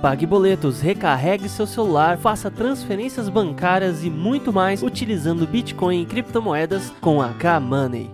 Pague boletos, recarregue seu celular, faça transferências bancárias e muito mais utilizando Bitcoin e criptomoedas com a K-Money.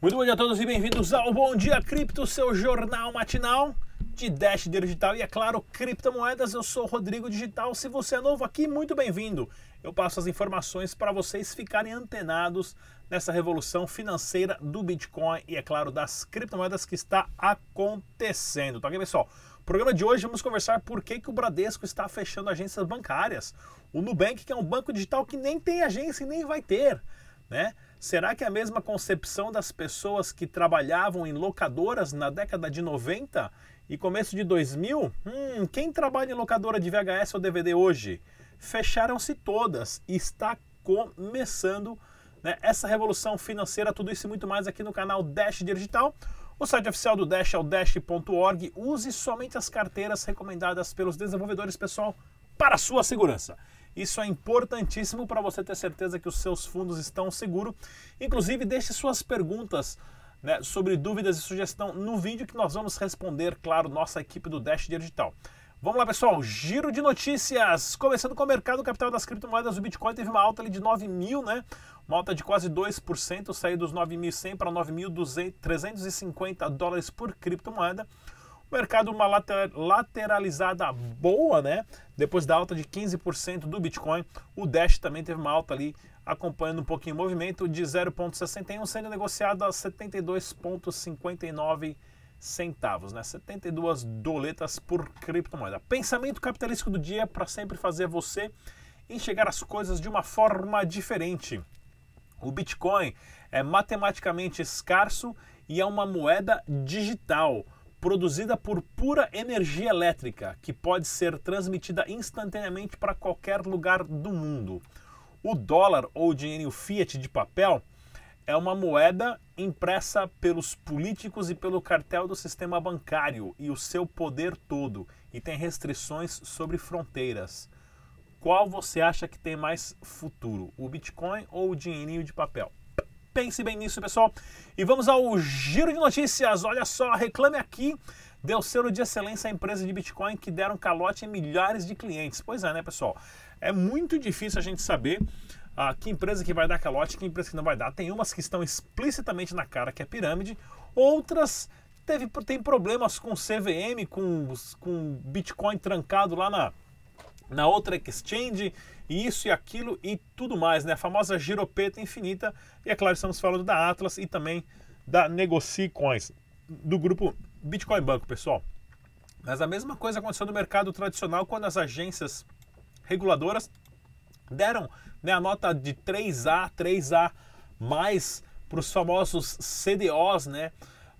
Muito bom dia a todos e bem-vindos ao Bom Dia Cripto, seu jornal matinal de Dash Digital e, é claro, criptomoedas. Eu sou Rodrigo Digital. Se você é novo aqui, muito bem-vindo. Eu passo as informações para vocês ficarem antenados nessa revolução financeira do Bitcoin e, é claro, das criptomoedas que está acontecendo. Tá ok, pessoal? No programa de hoje vamos conversar por que, que o Bradesco está fechando agências bancárias. O Nubank, que é um banco digital que nem tem agência e nem vai ter, né? Será que é a mesma concepção das pessoas que trabalhavam em locadoras na década de 90 e começo de 2000? Hum, quem trabalha em locadora de VHS ou DVD hoje? Fecharam-se todas e está começando né, essa revolução financeira, tudo isso e muito mais aqui no canal Dash Digital. O site oficial do Dash é o dash.org. Use somente as carteiras recomendadas pelos desenvolvedores pessoal para sua segurança. Isso é importantíssimo para você ter certeza que os seus fundos estão seguros. Inclusive, deixe suas perguntas né, sobre dúvidas e sugestão no vídeo que nós vamos responder, claro, nossa equipe do Dash Digital. Vamos lá, pessoal. Giro de notícias. Começando com o mercado capital das criptomoedas, o Bitcoin teve uma alta ali de 9 mil, né? Uma alta de quase 2%, saiu dos 9.100 para 9.350 dólares por criptomoeda. O mercado uma lateralizada boa, né? Depois da alta de 15% do Bitcoin, o Dash também teve uma alta ali, acompanhando um pouquinho o movimento de 0,61, sendo negociado a 72,59 centavos, né? 72 doletas por criptomoeda. Pensamento capitalístico do dia para sempre fazer você enxergar as coisas de uma forma diferente. O Bitcoin é matematicamente escasso e é uma moeda digital produzida por pura energia elétrica, que pode ser transmitida instantaneamente para qualquer lugar do mundo. O dólar ou dinheiro fiat de papel é uma moeda impressa pelos políticos e pelo cartel do sistema bancário e o seu poder todo, e tem restrições sobre fronteiras. Qual você acha que tem mais futuro, o Bitcoin ou o dinheirinho de papel? Pense bem nisso, pessoal. E vamos ao giro de notícias. Olha só, reclame aqui. Deu selo de excelência à empresa de Bitcoin que deram calote em milhares de clientes. Pois é, né, pessoal? É muito difícil a gente saber ah, que empresa que vai dar calote, que empresa que não vai dar. Tem umas que estão explicitamente na cara que é pirâmide, outras teve, tem problemas com CVM, com, com Bitcoin trancado lá na, na outra exchange, isso e aquilo e tudo mais, né? A famosa giropeta infinita. E é claro, estamos falando da Atlas e também da Negoci Coins, do grupo Bitcoin Banco, pessoal. Mas a mesma coisa aconteceu no mercado tradicional quando as agências reguladoras deram né, a nota de 3A, 3A mais para os famosos CDOs, né?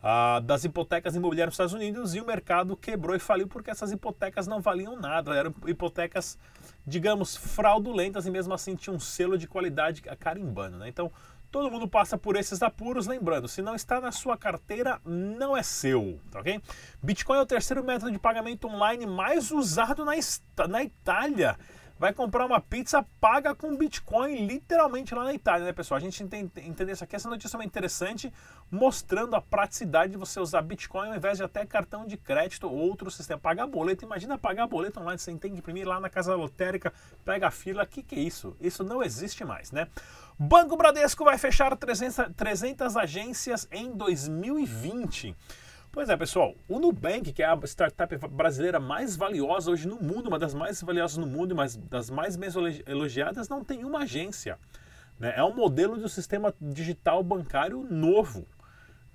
ah, das hipotecas imobiliárias nos Estados Unidos e o mercado quebrou e faliu porque essas hipotecas não valiam nada, eram hipotecas, digamos, fraudulentas e mesmo assim tinham um selo de qualidade carimbando. Né? Então, todo mundo passa por esses apuros, lembrando, se não está na sua carteira, não é seu, tá ok? Bitcoin é o terceiro método de pagamento online mais usado na, na Itália vai comprar uma pizza paga com Bitcoin, literalmente lá na Itália, né, pessoal? A gente entende, entender isso aqui. Essa notícia é interessante, mostrando a praticidade de você usar Bitcoin ao invés de até cartão de crédito ou outro sistema. Pagar boleto, imagina pagar boleto online, você tem que imprimir lá na casa lotérica, pega a fila. Que, que é isso? Isso não existe mais, né? Banco Bradesco vai fechar 300, 300 agências em 2020. Pois é, pessoal, o Nubank, que é a startup brasileira mais valiosa hoje no mundo, uma das mais valiosas no mundo, mas das mais bem elogiadas, não tem uma agência. Né? É um modelo de um sistema digital bancário novo.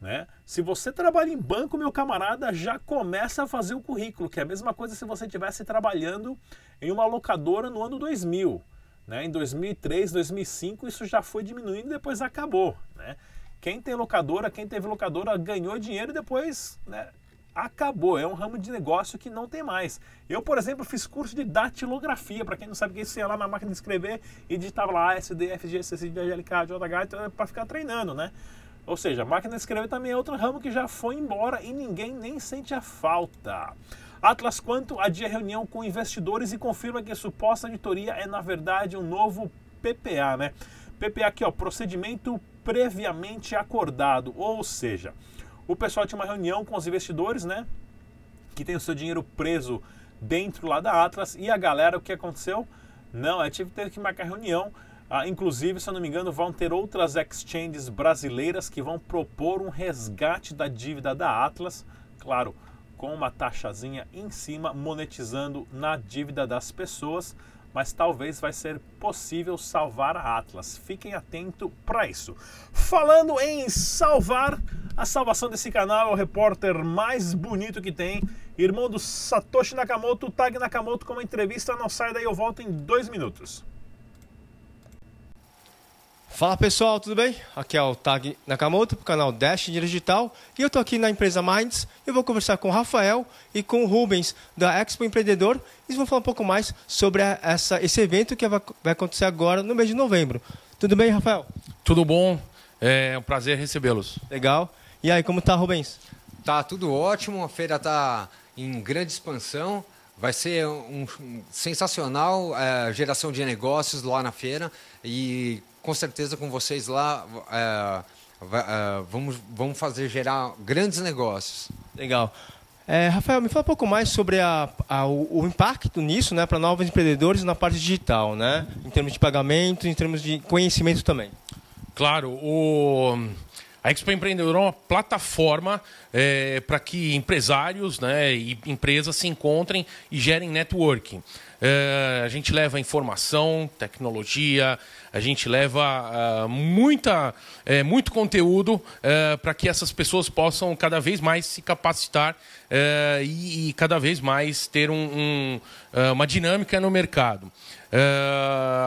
Né? Se você trabalha em banco, meu camarada, já começa a fazer o currículo, que é a mesma coisa se você estivesse trabalhando em uma locadora no ano 2000. Né? Em 2003, 2005, isso já foi diminuindo e depois acabou. Né? Quem tem locadora, quem teve locadora ganhou dinheiro e depois né, acabou. É um ramo de negócio que não tem mais. Eu, por exemplo, fiz curso de datilografia. Para quem não sabe o que é isso, ia lá na máquina de escrever e digitava lá S, D, F, G, C, C, D, L, K, J, H, então, para ficar treinando, né? Ou seja, a máquina de escrever também é outro ramo que já foi embora e ninguém nem sente a falta. Atlas Quanto adia reunião com investidores e confirma que a suposta auditoria é, na verdade, um novo PPA, né? PPA aqui, ó, procedimento previamente acordado, ou seja, o pessoal tinha uma reunião com os investidores, né? Que tem o seu dinheiro preso dentro lá da Atlas e a galera, o que aconteceu? Não, é tive que marcar reunião. Ah, inclusive, se eu não me engano, vão ter outras exchanges brasileiras que vão propor um resgate da dívida da Atlas, claro, com uma taxazinha em cima, monetizando na dívida das pessoas mas talvez vai ser possível salvar a Atlas. Fiquem atentos para isso. Falando em salvar, a salvação desse canal é o repórter mais bonito que tem, irmão do Satoshi Nakamoto, Tag Nakamoto, com uma entrevista. Não sai daí, eu volto em dois minutos. Fala pessoal, tudo bem? Aqui é o Tag Nakamoto para o canal Dash Digital e eu estou aqui na empresa Minds. Eu vou conversar com o Rafael e com o Rubens da Expo Empreendedor. Eles vão falar um pouco mais sobre essa, esse evento que vai acontecer agora no mês de novembro. Tudo bem, Rafael? Tudo bom, é um prazer recebê-los. Legal. E aí, como tá, Rubens? Tá tudo ótimo, a feira está em grande expansão. Vai ser um, um sensacional é, geração de negócios lá na feira e com certeza com vocês lá é, é, vamos, vamos fazer gerar grandes negócios. Legal. É, Rafael, me fala um pouco mais sobre a, a, o, o, impacto nisso né, para novos empreendedores na parte digital, né? em termos de pagamento, em termos de conhecimento também. Claro, o, a Expo Empreendedor é uma plataforma é, para que empresários né, e empresas se encontrem e gerem networking. É, a gente leva informação, tecnologia, a gente leva uh, muita, é, muito conteúdo é, para que essas pessoas possam cada vez mais se capacitar e, e, cada vez mais ter um, um, uma dinâmica no mercado.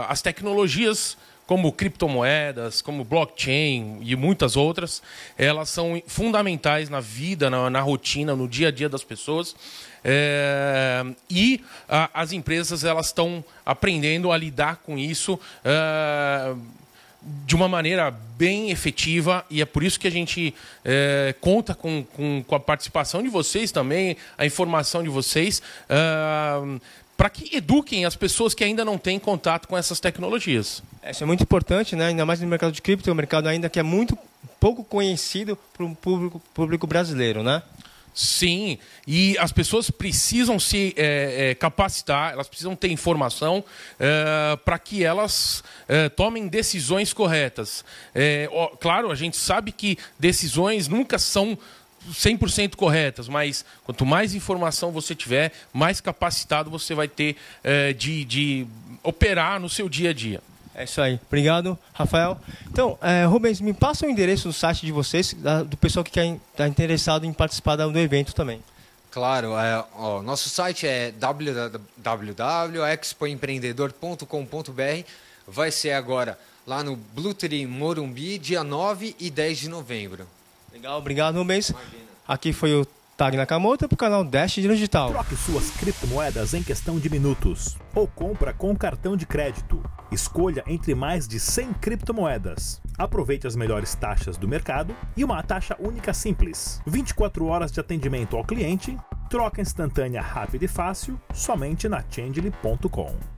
as tecnologias como criptomoedas, como blockchain e muitas outras, elas são fundamentais na vida, na, na rotina, no dia a dia das pessoas. É, e a, as empresas elas estão aprendendo a lidar com isso é, de uma maneira bem efetiva e é por isso que a gente é, conta com, com, com, a participação de vocês também, a informação de vocês é, para que eduquem as pessoas que ainda não têm contato com essas tecnologias. Isso é muito importante, né? ainda mais no mercado de cripto, é um mercado ainda que é muito pouco conhecido para o público, público brasileiro, né? Sim, e as pessoas precisam se é, é, capacitar, elas precisam ter informação é, para que elas é, tomem decisões corretas. É, ó, claro, a gente sabe que decisões nunca são 100% corretas, mas quanto mais informação você tiver, mais capacitado você vai ter é, de, de operar no seu dia a dia. É isso aí. Obrigado, Rafael. Então, é, Rubens, me passa o endereço do site de vocês, da, do pessoal que está interessado em participar do evento também. Claro, é, ó, nosso site é www.expoempreendedor.com.br. Vai ser agora lá no Blue Tree Morumbi, dia 9 e 10 de novembro. Legal, obrigado, Rubens. Aqui foi o Tag Nakamoto para o canal Dash Digital. Troque suas criptomoedas em questão de minutos. Ou compra com cartão de crédito. Escolha entre mais de 100 criptomoedas. Aproveite as melhores taxas do mercado e uma taxa única simples. 24 horas de atendimento ao cliente, troca instantânea rápida e fácil, somente na Changely.com.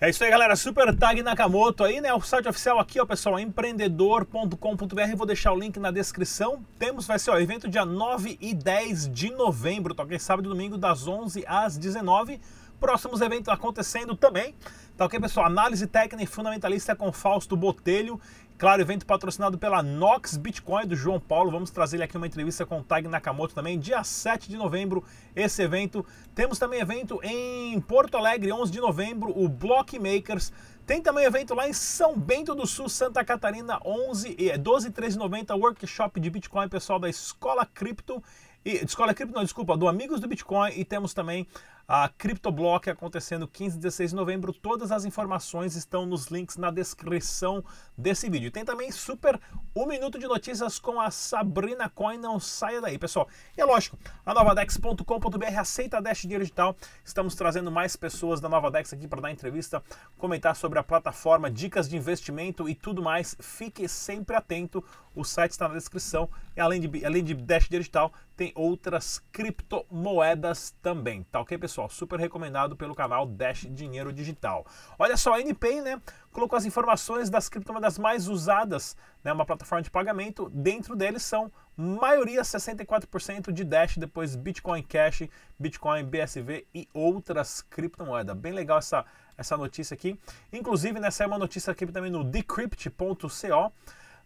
É isso aí, galera. Super Tag Nakamoto aí, né? O site oficial aqui, ó, pessoal, empreendedor.com.br. Vou deixar o link na descrição. Temos, vai ser, ó, evento dia 9 e 10 de novembro, tá ok? Sábado e domingo, das 11 às 19 Próximos eventos acontecendo também. Tá ok, pessoal? Análise técnica e fundamentalista com Fausto Botelho Claro, evento patrocinado pela Nox Bitcoin do João Paulo. Vamos trazer ele aqui uma entrevista com o Tag Nakamoto também, dia 7 de novembro, esse evento. Temos também evento em Porto Alegre, 11 de novembro, o Blockmakers. Tem também evento lá em São Bento do Sul, Santa Catarina, 11 e 12 e 13 de novembro, workshop de Bitcoin, pessoal da Escola Cripto. E, Escola Cripto, não, desculpa, do Amigos do Bitcoin. E temos também a CryptoBlock acontecendo 15 e 16 de novembro. Todas as informações estão nos links na descrição desse vídeo. Tem também super um minuto de notícias com a Sabrina Coin. Não saia daí, pessoal. E é lógico, a novadex.com.br aceita a Dash Dinheiro Digital. Estamos trazendo mais pessoas da Nova Dex aqui para dar entrevista, comentar sobre a plataforma, dicas de investimento e tudo mais. Fique sempre atento. O site está na descrição. E além de, além de Dash Digital, tem outras criptomoedas também. Tá ok, pessoal? Super recomendado pelo canal Dash Dinheiro Digital. Olha só, a NPay, né? Colocou as informações das criptomoedas mais usadas, né? Uma plataforma de pagamento. Dentro deles são maioria 64% de Dash, depois Bitcoin Cash, Bitcoin BSV e outras criptomoedas. Bem legal essa, essa notícia aqui. Inclusive, né, saiu uma notícia aqui também no decrypt.co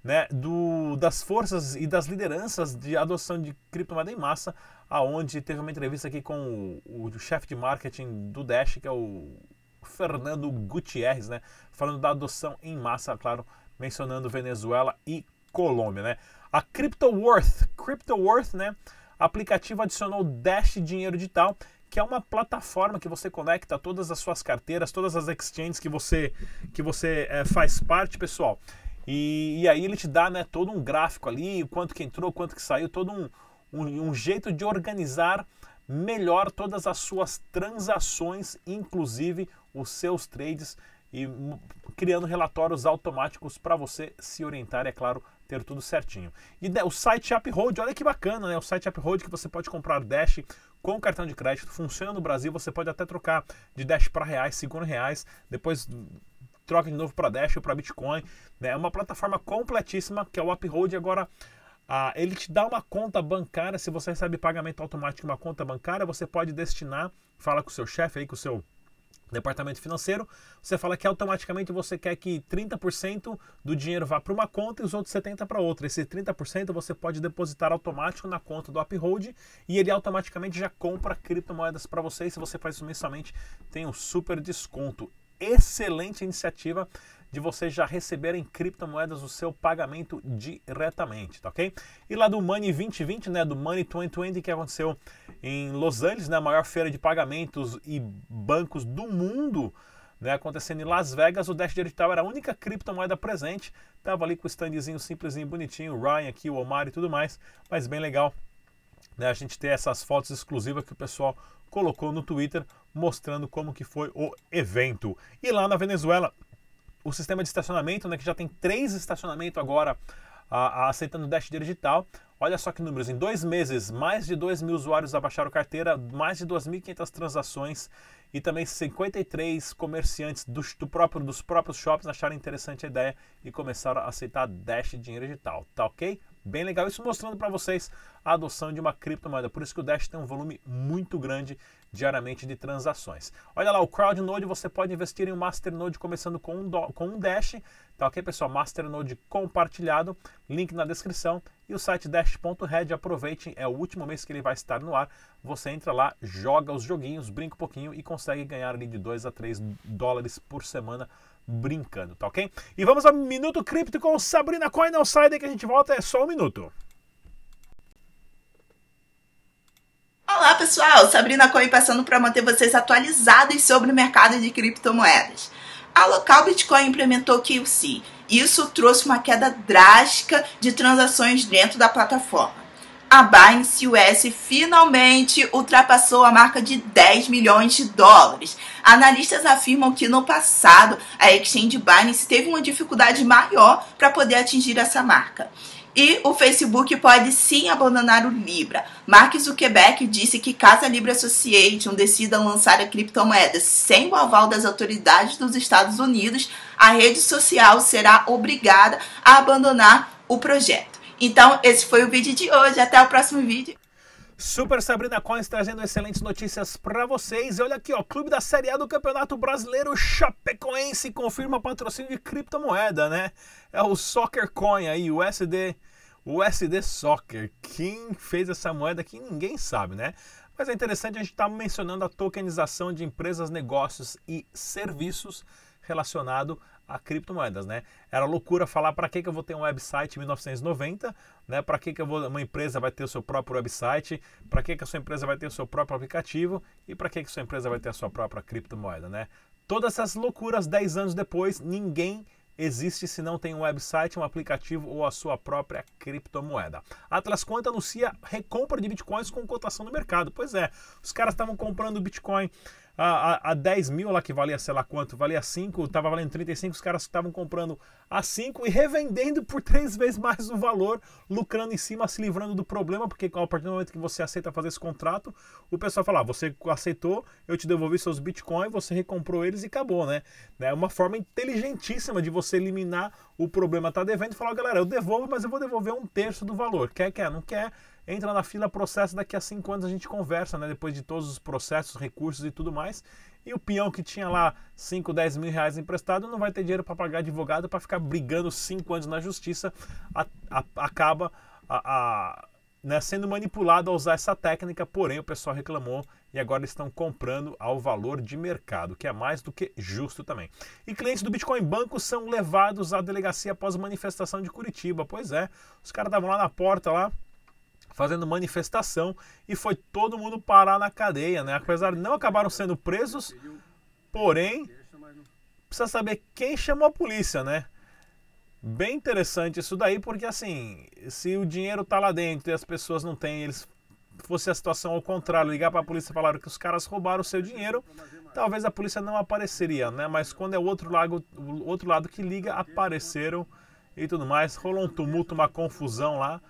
né, do, das forças e das lideranças de adoção de criptomoeda em massa, aonde teve uma entrevista aqui com o, o chefe de marketing do Dash, que é o Fernando Gutierrez, né, falando da adoção em massa, claro, mencionando Venezuela e Colômbia, né. A CryptoWorth, CryptoWorth, né, aplicativo adicionou Dash Dinheiro Digital, que é uma plataforma que você conecta todas as suas carteiras, todas as exchanges que você que você é, faz parte, pessoal. E, e, aí ele te dá né, todo um gráfico ali, quanto que entrou, quanto que saiu, todo um, um, um jeito de organizar melhor todas as suas transações, inclusive os seus trades, e criando relatórios automáticos para você se orientar, é claro, ter tudo certinho. E o site Uphold, olha que bacana, né? O site Uphold que você pode comprar Dash com cartão de crédito, funciona no Brasil, você pode até trocar de Dash para reais, segundo reais, depois troca de novo para Dash ou para Bitcoin. Né? É uma plataforma completíssima que é o Uphold. Agora, ah, ele te dá uma conta bancária. Se você recebe pagamento automático uma conta bancária, você pode destinar, fala com o seu chefe aí, com o seu departamento financeiro, você fala que automaticamente você quer que 30% do dinheiro vá para uma conta e os outros 70% para outra. Esse 30% você pode depositar automático na conta do Uphold e ele automaticamente já compra criptomoedas para você. E se você faz isso mensalmente, tem um super desconto excelente iniciativa de vocês já receberem criptomoedas o seu pagamento diretamente, tá ok? E lá do Money 2020, né, do Money 2020 que aconteceu em Los Angeles, né, a maior feira de pagamentos e bancos do mundo, né, acontecendo em Las Vegas, o Dash Digital era a única criptomoeda presente, tava ali com o standzinho simplesinho, bonitinho, o Ryan aqui, o Omar e tudo mais, mas bem legal, né, a gente ter essas fotos exclusivas que o pessoal colocou no Twitter mostrando como que foi o evento. E lá na Venezuela, o sistema de estacionamento, né, que já tem três estacionamentos agora a, a, aceitando Dash digital. Olha só que números, em dois meses, mais de 2 mil usuários abaixaram carteira, mais de 2.500 transações e também 53 comerciantes do, do, próprio, dos próprios shops acharam interessante a ideia e começaram a aceitar Dash dinheiro digital, tá ok? Bem legal, isso mostrando para vocês a adoção de uma criptomoeda. Por isso que o Dash tem um volume muito grande diariamente de transações. Olha lá, o CrowdNode você pode investir em um Masternode começando com um, do, com um Dash. Tá ok, pessoal? Masternode compartilhado, link na descrição. E o site dash.red, aproveitem, é o último mês que ele vai estar no ar. Você entra lá, joga os joguinhos, brinca um pouquinho e consegue ganhar ali de 2 a 3 dólares por semana brincando, tá ok? E vamos ao Minuto Cripto com Sabrina Coin. Não sai daí que a gente volta, é só um minuto. Olá pessoal, Sabrina Coin passando para manter vocês atualizados sobre o mercado de criptomoedas. A local Bitcoin implementou QC. Isso trouxe uma queda drástica de transações dentro da plataforma a Binance US finalmente ultrapassou a marca de 10 milhões de dólares. Analistas afirmam que no passado a exchange Binance teve uma dificuldade maior para poder atingir essa marca. E o Facebook pode sim abandonar o Libra. Mark Zuckerberg disse que caso a Libra Association decida lançar a criptomoeda sem o aval das autoridades dos Estados Unidos, a rede social será obrigada a abandonar o projeto. Então, esse foi o vídeo de hoje. Até o próximo vídeo. Super Sabrina Coins trazendo excelentes notícias para vocês. E olha aqui, ó, Clube da Série A do Campeonato Brasileiro Chapecoense confirma patrocínio de criptomoeda, né? É o Soccer Coin aí, o SD, o SD Soccer. Quem fez essa moeda aqui ninguém sabe, né? Mas é interessante a gente estar tá mencionando a tokenização de empresas, negócios e serviços relacionado a criptomoedas, né? Era loucura falar para que, que eu vou ter um website em 1990, né? Para que, que eu vou, uma empresa vai ter o seu próprio website, para que, que a sua empresa vai ter o seu próprio aplicativo e para que, que a sua empresa vai ter a sua própria criptomoeda, né? Todas essas loucuras 10 anos depois, ninguém existe se não tem um website, um aplicativo ou a sua própria criptomoeda. Atlas Quant anuncia recompra de bitcoins com cotação no mercado. Pois é, os caras estavam comprando bitcoin a, a, a 10 mil lá que valia sei lá quanto, valia 5, estava valendo 35, os caras estavam comprando a 5 e revendendo por três vezes mais o valor, lucrando em cima, se livrando do problema, porque a partir do momento que você aceita fazer esse contrato, o pessoal fala, ah, você aceitou, eu te devolvi seus bitcoins, você recomprou eles e acabou, né? É uma forma inteligentíssima de você eliminar o problema tá devendo e falar, galera, eu devolvo, mas eu vou devolver um terço do valor. Quer, quer, não quer? Entra na fila, processa, daqui a cinco anos a gente conversa, né? Depois de todos os processos, recursos e tudo mais. E o peão que tinha lá 5, 10 mil reais emprestado não vai ter dinheiro para pagar advogado para ficar brigando cinco anos na justiça, a, a, acaba a, né, sendo manipulado a usar essa técnica, porém o pessoal reclamou e agora estão comprando ao valor de mercado, que é mais do que justo também. E clientes do Bitcoin Banco são levados à delegacia após manifestação de Curitiba. Pois é, os caras estavam lá na porta lá, fazendo manifestação e foi todo mundo parar na cadeia, né? Apesar de não acabaram sendo presos, porém precisa saber quem chamou a polícia, né? Bem interessante isso daí, porque assim, se o dinheiro tá lá dentro e as pessoas não têm, eles fosse a situação ao contrário, ligar para a polícia e falar que os caras roubaram o seu dinheiro, talvez a polícia não apareceria, né? Mas quando é o outro lado, o outro lado que liga, apareceram e tudo mais, rolou um tumulto, uma confusão lá.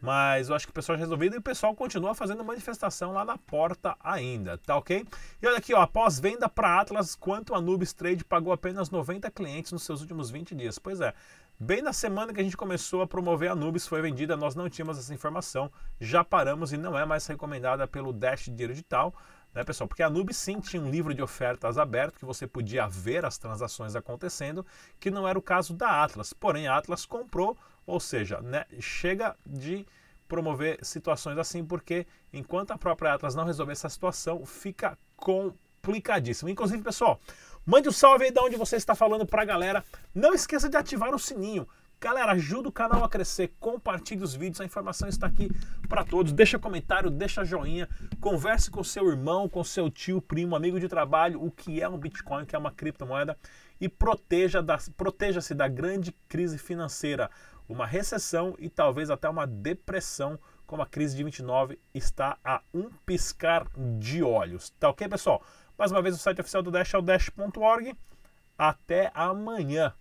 Mas eu acho que o pessoal já resolvido e o pessoal continua fazendo manifestação lá na porta ainda, tá ok? E olha aqui, ó, após venda para Atlas, quanto a Nubis Trade pagou apenas 90 clientes nos seus últimos 20 dias. Pois é, bem na semana que a gente começou a promover a Nubis foi vendida, nós não tínhamos essa informação, já paramos e não é mais recomendada pelo Dash Dinheiro Digital, né, pessoal? Porque a Nubis sim tinha um livro de ofertas aberto que você podia ver as transações acontecendo, que não era o caso da Atlas. Porém, a Atlas comprou ou seja, né, chega de promover situações assim, porque enquanto a própria Atlas não resolver essa situação, fica complicadíssimo. Inclusive, pessoal, mande um salve aí de onde você está falando para a galera. Não esqueça de ativar o sininho. Galera, ajuda o canal a crescer, compartilhe os vídeos, a informação está aqui para todos. Deixa comentário, deixa joinha, converse com seu irmão, com seu tio, primo, amigo de trabalho, o que é um Bitcoin, o que é uma criptomoeda e proteja proteja-se da grande crise financeira uma recessão e talvez até uma depressão, como a crise de 29 está a um piscar de olhos. Tá ok, pessoal? Mais uma vez, o site oficial do Dash é o dash.org. Até amanhã.